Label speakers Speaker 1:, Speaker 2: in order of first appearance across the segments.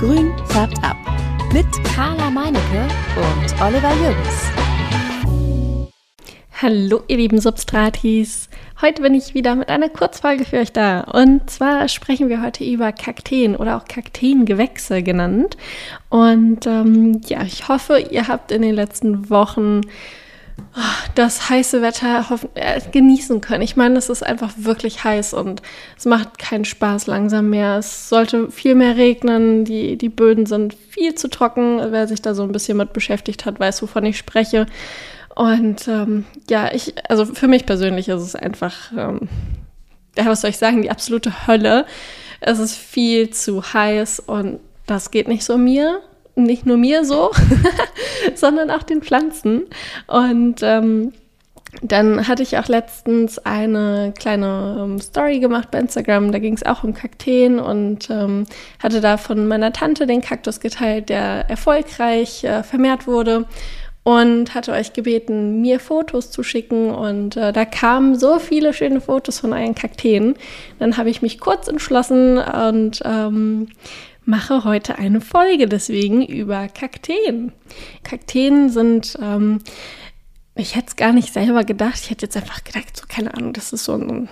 Speaker 1: Grün färbt ab. Mit Carla Meinecke und Oliver Jürgens.
Speaker 2: Hallo, ihr lieben Substratis. Heute bin ich wieder mit einer Kurzfolge für euch da. Und zwar sprechen wir heute über Kakteen oder auch Kakteengewächse genannt. Und ähm, ja, ich hoffe, ihr habt in den letzten Wochen das heiße Wetter äh, genießen können. Ich meine, es ist einfach wirklich heiß und es macht keinen Spaß langsam mehr. Es sollte viel mehr regnen. Die, die Böden sind viel zu trocken. Wer sich da so ein bisschen mit beschäftigt hat, weiß, wovon ich spreche. Und ähm, ja, ich, also für mich persönlich ist es einfach, ähm, ja, was soll ich sagen, die absolute Hölle. Es ist viel zu heiß und das geht nicht so mir nicht nur mir so, sondern auch den Pflanzen. Und ähm, dann hatte ich auch letztens eine kleine ähm, Story gemacht bei Instagram. Da ging es auch um Kakteen und ähm, hatte da von meiner Tante den Kaktus geteilt, der erfolgreich äh, vermehrt wurde. Und hatte euch gebeten, mir Fotos zu schicken. Und äh, da kamen so viele schöne Fotos von euren Kakteen. Dann habe ich mich kurz entschlossen und ähm, mache heute eine Folge deswegen über Kakteen. Kakteen sind, ähm, ich hätte es gar nicht selber gedacht, ich hätte jetzt einfach gedacht, so keine Ahnung, das ist so ein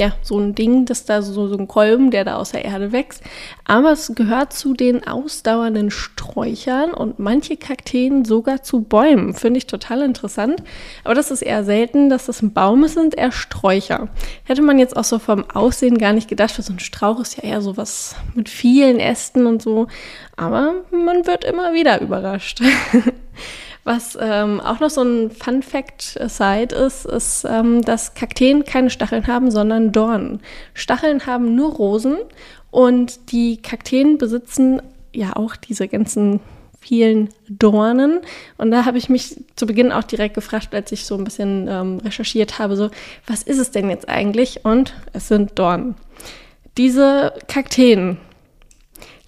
Speaker 2: ja, so ein Ding, das da so, so ein Kolben, der da aus der Erde wächst. Aber es gehört zu den ausdauernden Sträuchern und manche Kakteen sogar zu Bäumen. Finde ich total interessant. Aber das ist eher selten, dass das ein Baum ist, sind eher Sträucher. Hätte man jetzt auch so vom Aussehen gar nicht gedacht, weil so ein Strauch ist ja eher so was mit vielen Ästen und so. Aber man wird immer wieder überrascht. Was ähm, auch noch so ein Fun Fact-Side ist, ist, ähm, dass Kakteen keine Stacheln haben, sondern Dornen. Stacheln haben nur Rosen und die Kakteen besitzen ja auch diese ganzen vielen Dornen. Und da habe ich mich zu Beginn auch direkt gefragt, als ich so ein bisschen ähm, recherchiert habe, so, was ist es denn jetzt eigentlich? Und es sind Dornen. Diese Kakteen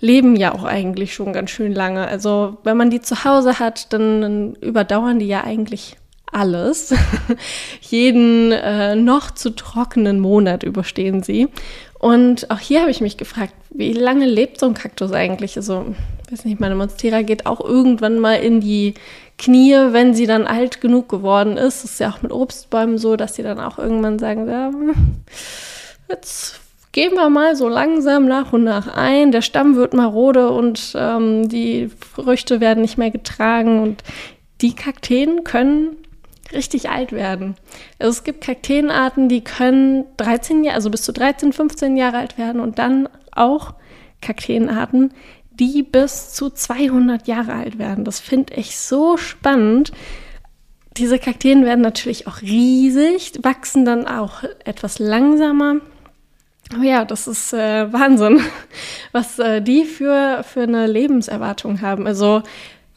Speaker 2: leben ja auch eigentlich schon ganz schön lange. Also wenn man die zu Hause hat, dann, dann überdauern die ja eigentlich alles. Jeden äh, noch zu trockenen Monat überstehen sie. Und auch hier habe ich mich gefragt, wie lange lebt so ein Kaktus eigentlich? Also, weiß nicht, meine Monstera geht auch irgendwann mal in die Knie, wenn sie dann alt genug geworden ist. Das ist ja auch mit Obstbäumen so, dass sie dann auch irgendwann sagen, ja, hm, jetzt gehen wir mal so langsam nach und nach ein. Der Stamm wird marode und ähm, die Früchte werden nicht mehr getragen und die Kakteen können richtig alt werden. Also es gibt Kakteenarten, die können 13 Jahre, also bis zu 13, 15 Jahre alt werden und dann auch Kakteenarten, die bis zu 200 Jahre alt werden. Das finde ich so spannend. Diese Kakteen werden natürlich auch riesig, wachsen dann auch etwas langsamer Oh ja, das ist äh, Wahnsinn, was äh, die für, für eine Lebenserwartung haben. Also,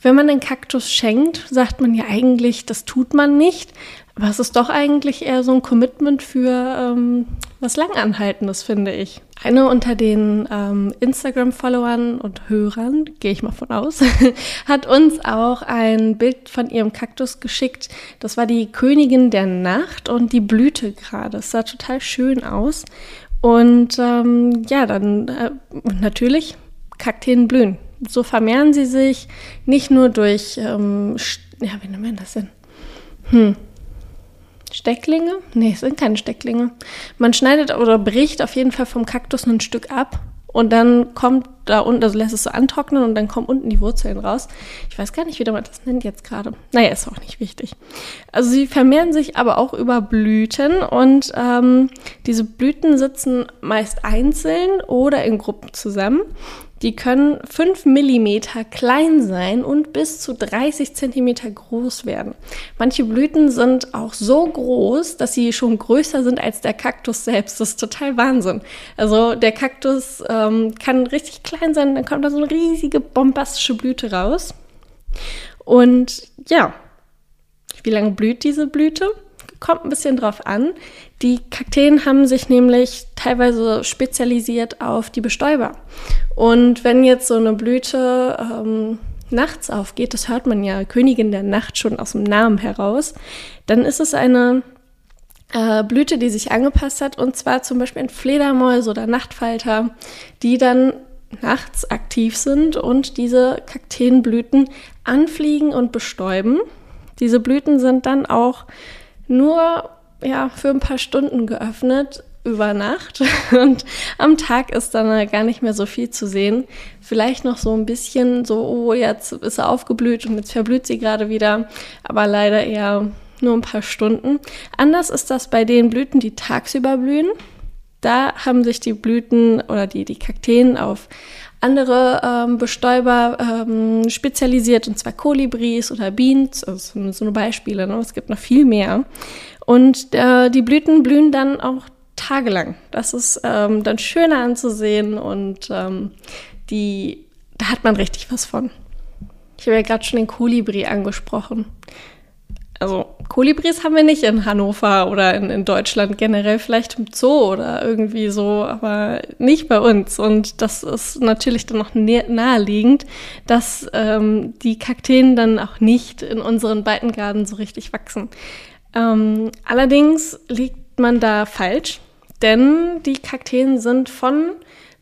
Speaker 2: wenn man einen Kaktus schenkt, sagt man ja eigentlich, das tut man nicht. Aber es ist doch eigentlich eher so ein Commitment für ähm, was Langanhaltendes, finde ich. Eine unter den ähm, Instagram-Followern und Hörern, gehe ich mal von aus, hat uns auch ein Bild von ihrem Kaktus geschickt. Das war die Königin der Nacht und die blühte gerade. Es sah total schön aus. Und ähm, ja, dann äh, natürlich Kakteen blühen. So vermehren sie sich nicht nur durch, ähm, ja, wie nennt man das denn? Hm. Stecklinge? Nee, es sind keine Stecklinge. Man schneidet oder bricht auf jeden Fall vom Kaktus ein Stück ab und dann kommt da unten, also lässt es so antrocknen und dann kommen unten die Wurzeln raus. Ich weiß gar nicht, wie man das nennt jetzt gerade. Naja, ist auch nicht wichtig. Also sie vermehren sich aber auch über Blüten und ähm, diese Blüten sitzen meist einzeln oder in Gruppen zusammen. Die können 5 mm klein sein und bis zu 30 cm groß werden. Manche Blüten sind auch so groß, dass sie schon größer sind als der Kaktus selbst. Das ist total Wahnsinn. Also der Kaktus ähm, kann richtig klein sein, dann kommt da so eine riesige bombastische Blüte raus. Und ja, wie lange blüht diese Blüte? Kommt ein bisschen drauf an. Die Kakteen haben sich nämlich teilweise spezialisiert auf die Bestäuber. Und wenn jetzt so eine Blüte ähm, nachts aufgeht, das hört man ja Königin der Nacht schon aus dem Namen heraus, dann ist es eine äh, Blüte, die sich angepasst hat, und zwar zum Beispiel ein Fledermäuse oder Nachtfalter, die dann nachts aktiv sind und diese Kakteenblüten anfliegen und bestäuben. Diese Blüten sind dann auch nur ja, für ein paar Stunden geöffnet über Nacht und am Tag ist dann gar nicht mehr so viel zu sehen. Vielleicht noch so ein bisschen so, oh, jetzt ist er aufgeblüht und jetzt verblüht sie gerade wieder, aber leider eher nur ein paar Stunden. Anders ist das bei den Blüten, die tagsüber blühen. Da haben sich die Blüten oder die, die Kakteen auf andere ähm, Bestäuber ähm, spezialisiert, und zwar Kolibris oder Beans, also so eine Beispiele, ne? es gibt noch viel mehr. Und äh, die Blüten blühen dann auch tagelang. Das ist ähm, dann schöner anzusehen und ähm, die, da hat man richtig was von. Ich habe ja gerade schon den Kolibri angesprochen. Also Kolibris haben wir nicht in Hannover oder in, in, Deutschland generell, vielleicht im Zoo oder irgendwie so, aber nicht bei uns. Und das ist natürlich dann noch naheliegend, dass ähm, die Kakteen dann auch nicht in unseren Breitengraden so richtig wachsen. Ähm, allerdings liegt man da falsch, denn die Kakteen sind von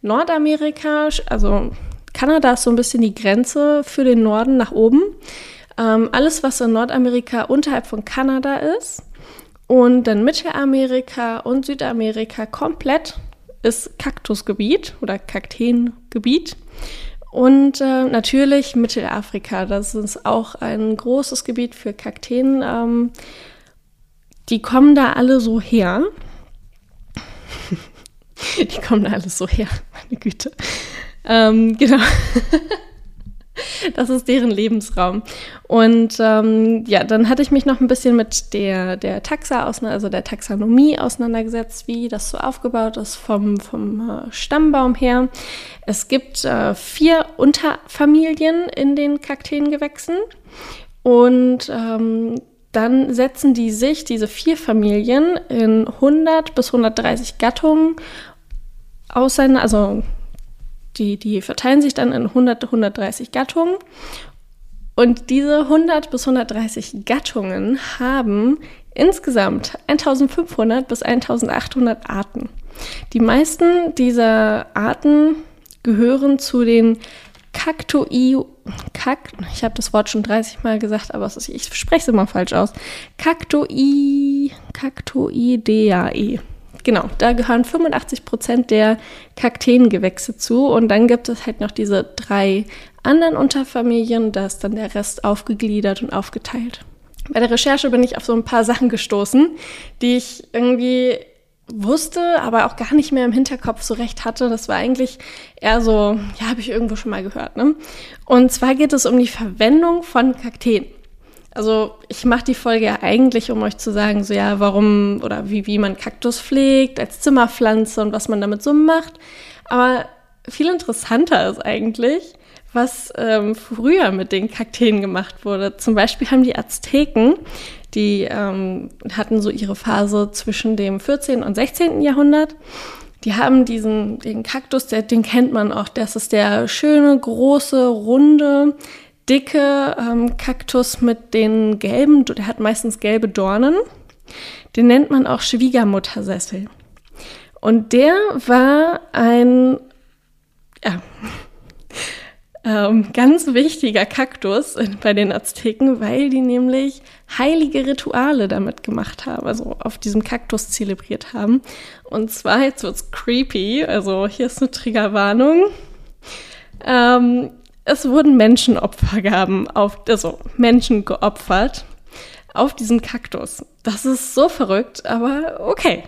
Speaker 2: Nordamerika, also Kanada ist so ein bisschen die Grenze für den Norden nach oben. Ähm, alles, was in Nordamerika unterhalb von Kanada ist und dann Mittelamerika und Südamerika komplett ist Kaktusgebiet oder Kakteengebiet. Und äh, natürlich Mittelafrika, das ist auch ein großes Gebiet für Kakteen. Ähm, die kommen da alle so her. die kommen da alle so her, meine Güte. Ähm, genau. Das ist deren Lebensraum. Und ähm, ja, dann hatte ich mich noch ein bisschen mit der, der Taxa, also der Taxonomie auseinandergesetzt, wie das so aufgebaut ist vom, vom äh, Stammbaum her. Es gibt äh, vier Unterfamilien in den Kakteengewächsen. Und ähm, dann setzen die sich, diese vier Familien, in 100 bis 130 Gattungen auseinander, also die, die verteilen sich dann in 100, 130 Gattungen. Und diese 100 bis 130 Gattungen haben insgesamt 1500 bis 1800 Arten. Die meisten dieser Arten gehören zu den Cactoi, Kak, ich habe das Wort schon 30 Mal gesagt, aber ist, ich spreche es immer falsch aus. Cactoi, Cactoideae. Genau, da gehören 85 Prozent der Kakteengewächse zu und dann gibt es halt noch diese drei anderen Unterfamilien, da ist dann der Rest aufgegliedert und aufgeteilt. Bei der Recherche bin ich auf so ein paar Sachen gestoßen, die ich irgendwie wusste, aber auch gar nicht mehr im Hinterkopf so recht hatte. Das war eigentlich eher so, ja, habe ich irgendwo schon mal gehört. Ne? Und zwar geht es um die Verwendung von Kakteen. Also ich mache die Folge ja eigentlich, um euch zu sagen, so ja, warum oder wie, wie man Kaktus pflegt als Zimmerpflanze und was man damit so macht. Aber viel interessanter ist eigentlich, was ähm, früher mit den Kakteen gemacht wurde. Zum Beispiel haben die Azteken die ähm, hatten so ihre Phase zwischen dem 14. und 16. Jahrhundert. Die haben diesen den Kaktus, der, den kennt man auch. Das ist der schöne, große, runde, dicke ähm, Kaktus mit den gelben, der hat meistens gelbe Dornen. Den nennt man auch Schwiegermuttersessel. Und der war ein, ja, ähm, ganz wichtiger Kaktus bei den Azteken, weil die nämlich heilige Rituale damit gemacht haben, also auf diesem Kaktus zelebriert haben. Und zwar, jetzt wird's creepy, also hier ist eine Triggerwarnung. Ähm, es wurden Menschenopfergaben auf, also Menschen geopfert auf diesen Kaktus. Das ist so verrückt, aber okay.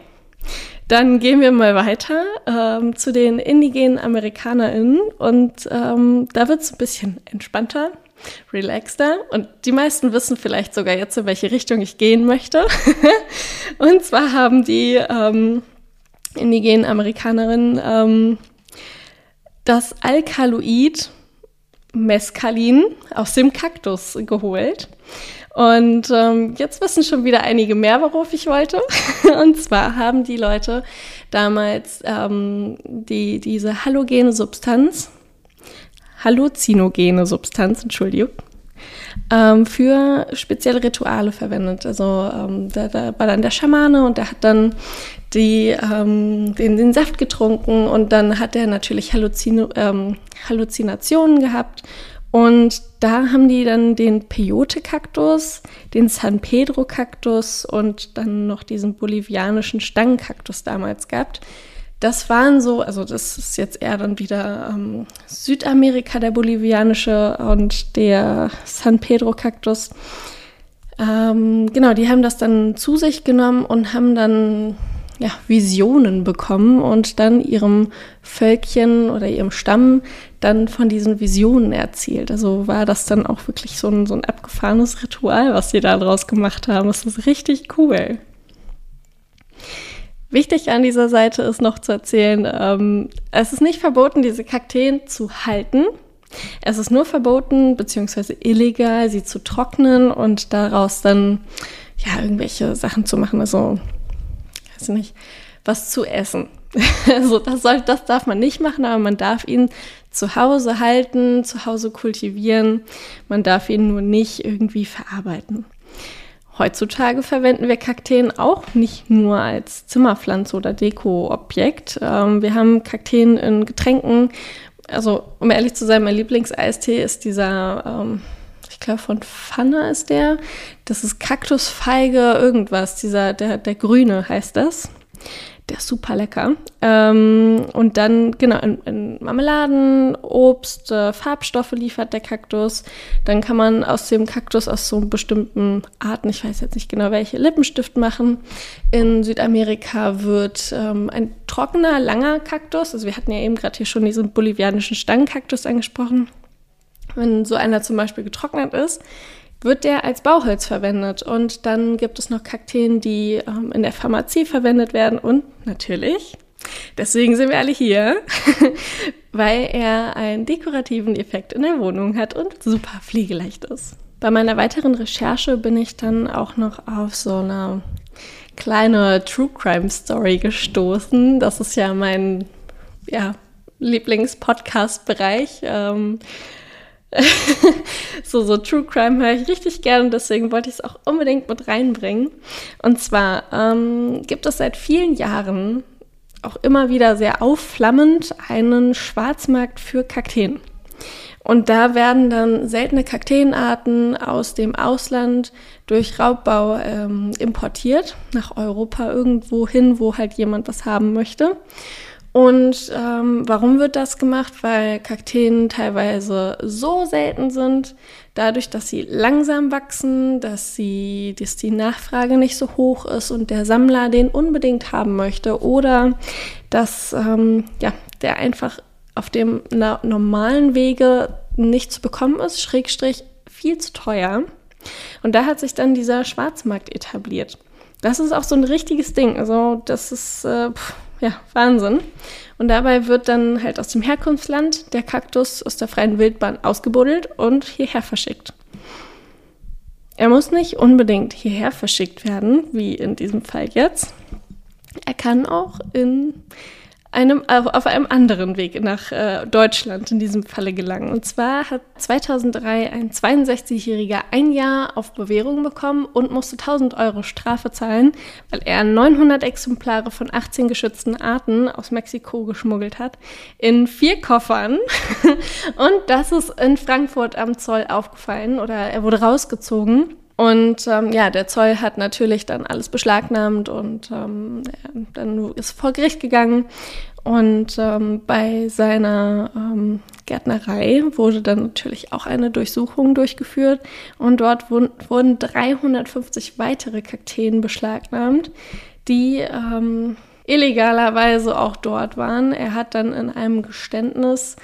Speaker 2: Dann gehen wir mal weiter ähm, zu den indigenen AmerikanerInnen und ähm, da wird es ein bisschen entspannter, relaxter und die meisten wissen vielleicht sogar jetzt, in welche Richtung ich gehen möchte. und zwar haben die ähm, indigenen AmerikanerInnen ähm, das Alkaloid Mescalin aus dem Kaktus geholt und ähm, jetzt wissen schon wieder einige mehr, worauf ich wollte. Und zwar haben die Leute damals ähm, die, diese halogene Substanz, halluzinogene Substanz, Entschuldigung, ähm, für spezielle Rituale verwendet. Also ähm, da, da, war dann der Schamane und der hat dann die, ähm, den, den, Saft getrunken und dann hat er natürlich Halluzin ähm, Halluzinationen gehabt. Und da haben die dann den Peyote-Kaktus, den San Pedro-Kaktus und dann noch diesen bolivianischen Stangenkaktus damals gehabt das waren so, also das ist jetzt eher dann wieder ähm, Südamerika, der bolivianische und der San Pedro-Kaktus. Ähm, genau, die haben das dann zu sich genommen und haben dann ja, Visionen bekommen und dann ihrem Völkchen oder ihrem Stamm dann von diesen Visionen erzählt. Also war das dann auch wirklich so ein, so ein abgefahrenes Ritual, was sie da draus gemacht haben. Das ist richtig cool. Wichtig an dieser Seite ist noch zu erzählen, ähm, es ist nicht verboten, diese Kakteen zu halten. Es ist nur verboten bzw. illegal, sie zu trocknen und daraus dann ja irgendwelche Sachen zu machen. Also, weiß nicht, was zu essen. also das, soll, das darf man nicht machen, aber man darf ihn zu Hause halten, zu Hause kultivieren. Man darf ihn nur nicht irgendwie verarbeiten. Heutzutage verwenden wir Kakteen auch nicht nur als Zimmerpflanze oder Dekoobjekt. Ähm, wir haben Kakteen in Getränken. Also, um ehrlich zu sein, mein Lieblingseistee ist dieser, ähm, glaube, von Pfanne ist der. Das ist Kaktusfeige, irgendwas. Dieser, der, der grüne heißt das. Der ist super lecker. Ähm, und dann, genau, in, in Marmeladen, Obst, äh, Farbstoffe liefert der Kaktus. Dann kann man aus dem Kaktus aus so bestimmten Arten, ich weiß jetzt nicht genau welche, Lippenstift machen. In Südamerika wird ähm, ein trockener, langer Kaktus, also wir hatten ja eben gerade hier schon diesen bolivianischen Stangenkaktus angesprochen. Wenn so einer zum Beispiel getrocknet ist, wird der als Bauholz verwendet. Und dann gibt es noch Kakteen, die ähm, in der Pharmazie verwendet werden. Und natürlich, deswegen sind wir alle hier, weil er einen dekorativen Effekt in der Wohnung hat und super pflegeleicht ist. Bei meiner weiteren Recherche bin ich dann auch noch auf so eine kleine True Crime Story gestoßen. Das ist ja mein ja, Lieblings-Podcast-Bereich. Ähm, so, so True Crime höre ich richtig gerne und deswegen wollte ich es auch unbedingt mit reinbringen. Und zwar ähm, gibt es seit vielen Jahren auch immer wieder sehr aufflammend einen Schwarzmarkt für Kakteen. Und da werden dann seltene Kakteenarten aus dem Ausland durch Raubbau ähm, importiert nach Europa irgendwo hin, wo halt jemand was haben möchte. Und ähm, warum wird das gemacht? Weil Kakteen teilweise so selten sind, dadurch, dass sie langsam wachsen, dass, sie, dass die Nachfrage nicht so hoch ist und der Sammler den unbedingt haben möchte oder dass ähm, ja, der einfach auf dem normalen Wege nicht zu bekommen ist, Schrägstrich viel zu teuer. Und da hat sich dann dieser Schwarzmarkt etabliert. Das ist auch so ein richtiges Ding. Also das ist... Äh, pff, ja, Wahnsinn. Und dabei wird dann halt aus dem Herkunftsland der Kaktus aus der freien Wildbahn ausgebuddelt und hierher verschickt. Er muss nicht unbedingt hierher verschickt werden, wie in diesem Fall jetzt. Er kann auch in einem, auf einem anderen Weg nach äh, Deutschland in diesem Falle gelangen. Und zwar hat 2003 ein 62-Jähriger ein Jahr auf Bewährung bekommen und musste 1000 Euro Strafe zahlen, weil er 900 Exemplare von 18 geschützten Arten aus Mexiko geschmuggelt hat in vier Koffern. und das ist in Frankfurt am Zoll aufgefallen oder er wurde rausgezogen. Und ähm, ja, der Zoll hat natürlich dann alles beschlagnahmt und ähm, dann ist vor Gericht gegangen. Und ähm, bei seiner ähm, Gärtnerei wurde dann natürlich auch eine Durchsuchung durchgeführt und dort wurden, wurden 350 weitere Kakteen beschlagnahmt, die ähm, illegalerweise auch dort waren. Er hat dann in einem Geständnis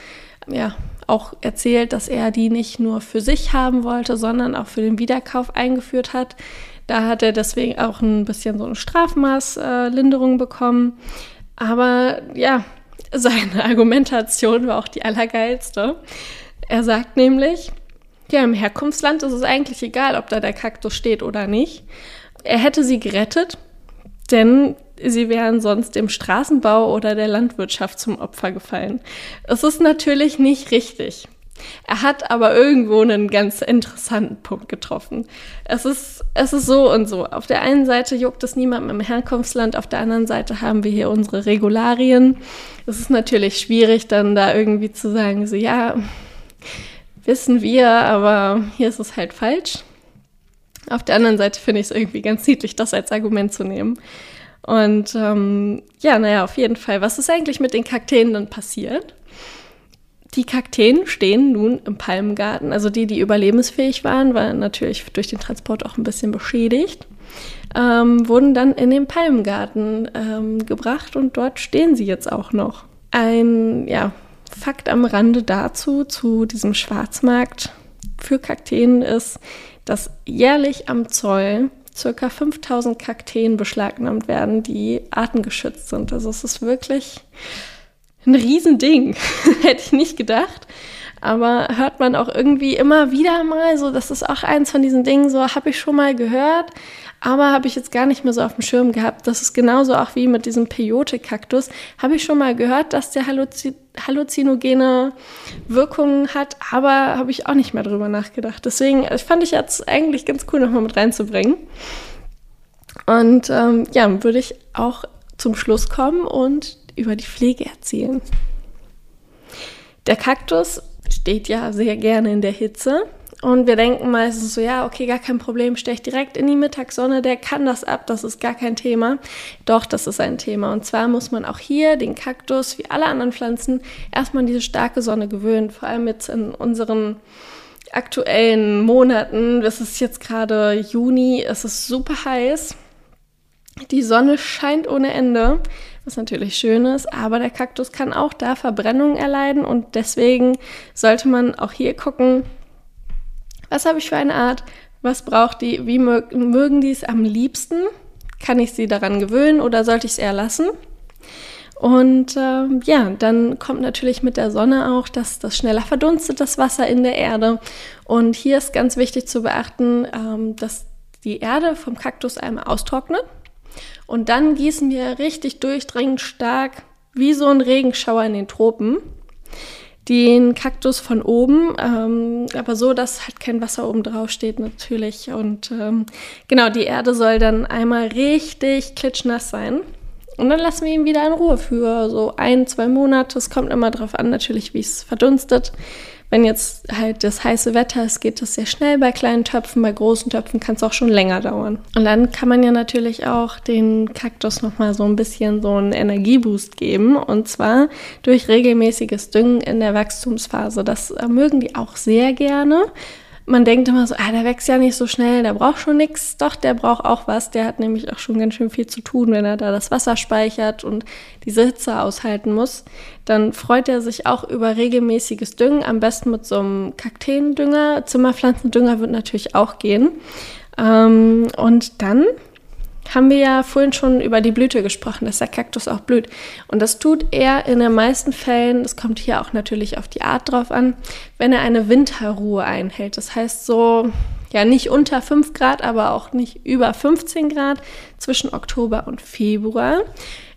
Speaker 2: ja, auch erzählt, dass er die nicht nur für sich haben wollte, sondern auch für den Wiederkauf eingeführt hat. Da hat er deswegen auch ein bisschen so eine Strafmaßlinderung äh, bekommen. Aber ja, seine Argumentation war auch die allergeilste. Er sagt nämlich, ja, im Herkunftsland ist es eigentlich egal, ob da der Kaktus steht oder nicht. Er hätte sie gerettet, denn sie wären sonst dem Straßenbau oder der Landwirtschaft zum Opfer gefallen. Es ist natürlich nicht richtig. Er hat aber irgendwo einen ganz interessanten Punkt getroffen. Es ist, es ist so und so. Auf der einen Seite juckt es niemandem im Herkunftsland, auf der anderen Seite haben wir hier unsere Regularien. Es ist natürlich schwierig, dann da irgendwie zu sagen, so ja, wissen wir, aber hier ist es halt falsch. Auf der anderen Seite finde ich es irgendwie ganz niedlich, das als Argument zu nehmen. Und ähm, ja, naja, auf jeden Fall. Was ist eigentlich mit den Kakteen dann passiert? Die Kakteen stehen nun im Palmgarten. Also die, die überlebensfähig waren, waren natürlich durch den Transport auch ein bisschen beschädigt, ähm, wurden dann in den Palmgarten ähm, gebracht und dort stehen sie jetzt auch noch. Ein ja, Fakt am Rande dazu, zu diesem Schwarzmarkt für Kakteen ist, dass jährlich am Zoll circa 5000 Kakteen beschlagnahmt werden, die artengeschützt sind. Also es ist wirklich ein Riesending. Hätte ich nicht gedacht. Aber hört man auch irgendwie immer wieder mal so, das ist auch eins von diesen Dingen, so habe ich schon mal gehört, aber habe ich jetzt gar nicht mehr so auf dem Schirm gehabt. Das ist genauso auch wie mit diesem Peyote-Kaktus. Habe ich schon mal gehört, dass der Halluzi halluzinogene Wirkungen hat, aber habe ich auch nicht mehr drüber nachgedacht. Deswegen also fand ich jetzt eigentlich ganz cool, nochmal mit reinzubringen. Und ähm, ja, würde ich auch zum Schluss kommen und über die Pflege erzählen. Der Kaktus steht ja sehr gerne in der Hitze. Und wir denken meistens so, ja, okay, gar kein Problem, stech direkt in die Mittagssonne, der kann das ab, das ist gar kein Thema. Doch, das ist ein Thema. Und zwar muss man auch hier den Kaktus, wie alle anderen Pflanzen, erstmal an diese starke Sonne gewöhnen. Vor allem jetzt in unseren aktuellen Monaten, es ist jetzt gerade Juni, es ist super heiß. Die Sonne scheint ohne Ende was natürlich schön ist, aber der Kaktus kann auch da Verbrennung erleiden und deswegen sollte man auch hier gucken, was habe ich für eine Art, was braucht die, wie mögen die es am liebsten, kann ich sie daran gewöhnen oder sollte ich es eher lassen? Und äh, ja, dann kommt natürlich mit der Sonne auch, dass das schneller verdunstet, das Wasser in der Erde. Und hier ist ganz wichtig zu beachten, ähm, dass die Erde vom Kaktus einmal austrocknet. Und dann gießen wir richtig durchdringend stark, wie so ein Regenschauer in den Tropen, den Kaktus von oben, ähm, aber so, dass halt kein Wasser oben drauf steht natürlich. Und ähm, genau, die Erde soll dann einmal richtig klitschnass sein. Und dann lassen wir ihn wieder in Ruhe für so ein, zwei Monate. Es kommt immer darauf an, natürlich, wie es verdunstet. Wenn jetzt halt das heiße Wetter ist, geht das sehr schnell bei kleinen Töpfen. Bei großen Töpfen kann es auch schon länger dauern. Und dann kann man ja natürlich auch den Kaktus nochmal so ein bisschen so einen Energieboost geben. Und zwar durch regelmäßiges Düngen in der Wachstumsphase. Das mögen die auch sehr gerne man denkt immer so, ah, der wächst ja nicht so schnell, der braucht schon nichts. Doch, der braucht auch was. Der hat nämlich auch schon ganz schön viel zu tun, wenn er da das Wasser speichert und diese Hitze aushalten muss. Dann freut er sich auch über regelmäßiges Düngen, am besten mit so einem Kakteendünger. Zimmerpflanzendünger wird natürlich auch gehen. Ähm, und dann haben wir ja vorhin schon über die Blüte gesprochen, dass der Kaktus auch blüht. Und das tut er in den meisten Fällen, das kommt hier auch natürlich auf die Art drauf an, wenn er eine Winterruhe einhält. Das heißt so, ja, nicht unter 5 Grad, aber auch nicht über 15 Grad zwischen Oktober und Februar.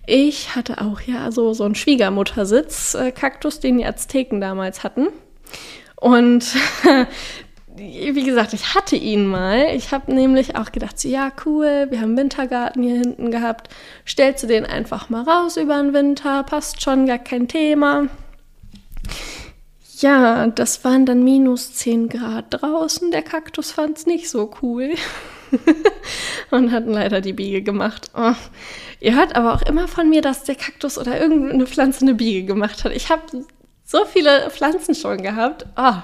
Speaker 2: Ich hatte auch ja so, so einen Schwiegermuttersitz-Kaktus, den die Azteken damals hatten. Und wie gesagt, ich hatte ihn mal. Ich habe nämlich auch gedacht, so, ja, cool, wir haben Wintergarten hier hinten gehabt. Stellst du den einfach mal raus über den Winter, passt schon, gar kein Thema. Ja, das waren dann minus 10 Grad draußen. Der Kaktus fand es nicht so cool. und hatten leider die Biege gemacht. Oh. Ihr hört aber auch immer von mir, dass der Kaktus oder irgendeine Pflanze eine Biege gemacht hat. Ich habe so viele Pflanzen schon gehabt. Oh,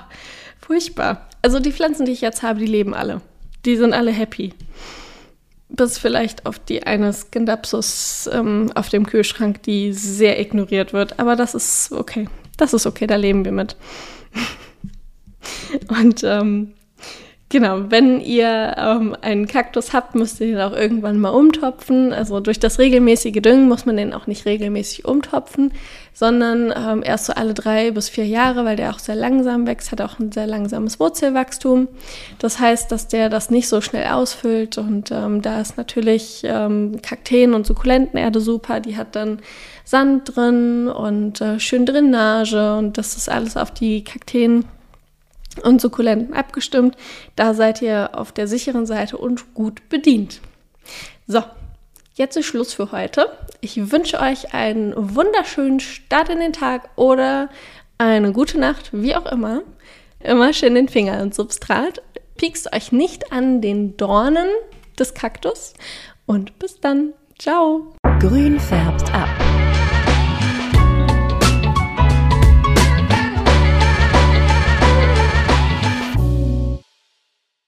Speaker 2: furchtbar. Also die Pflanzen, die ich jetzt habe, die leben alle. Die sind alle happy. Bis vielleicht auf die eine Scindapsus ähm, auf dem Kühlschrank, die sehr ignoriert wird. Aber das ist okay. Das ist okay, da leben wir mit. Und ähm, Genau, wenn ihr ähm, einen Kaktus habt, müsst ihr den auch irgendwann mal umtopfen. Also durch das regelmäßige Düngen muss man den auch nicht regelmäßig umtopfen, sondern ähm, erst so alle drei bis vier Jahre, weil der auch sehr langsam wächst, hat auch ein sehr langsames Wurzelwachstum. Das heißt, dass der das nicht so schnell ausfüllt und ähm, da ist natürlich ähm, Kakteen und Sukkulentenerde super. Die hat dann Sand drin und äh, schön Drainage und das ist alles auf die Kakteen und Sukkulenten abgestimmt. Da seid ihr auf der sicheren Seite und gut bedient. So, jetzt ist Schluss für heute. Ich wünsche euch einen wunderschönen Start in den Tag oder eine gute Nacht, wie auch immer. Immer schön den Finger ins Substrat. Piekst euch nicht an den Dornen des Kaktus und bis dann. Ciao.
Speaker 1: Grün färbt ab.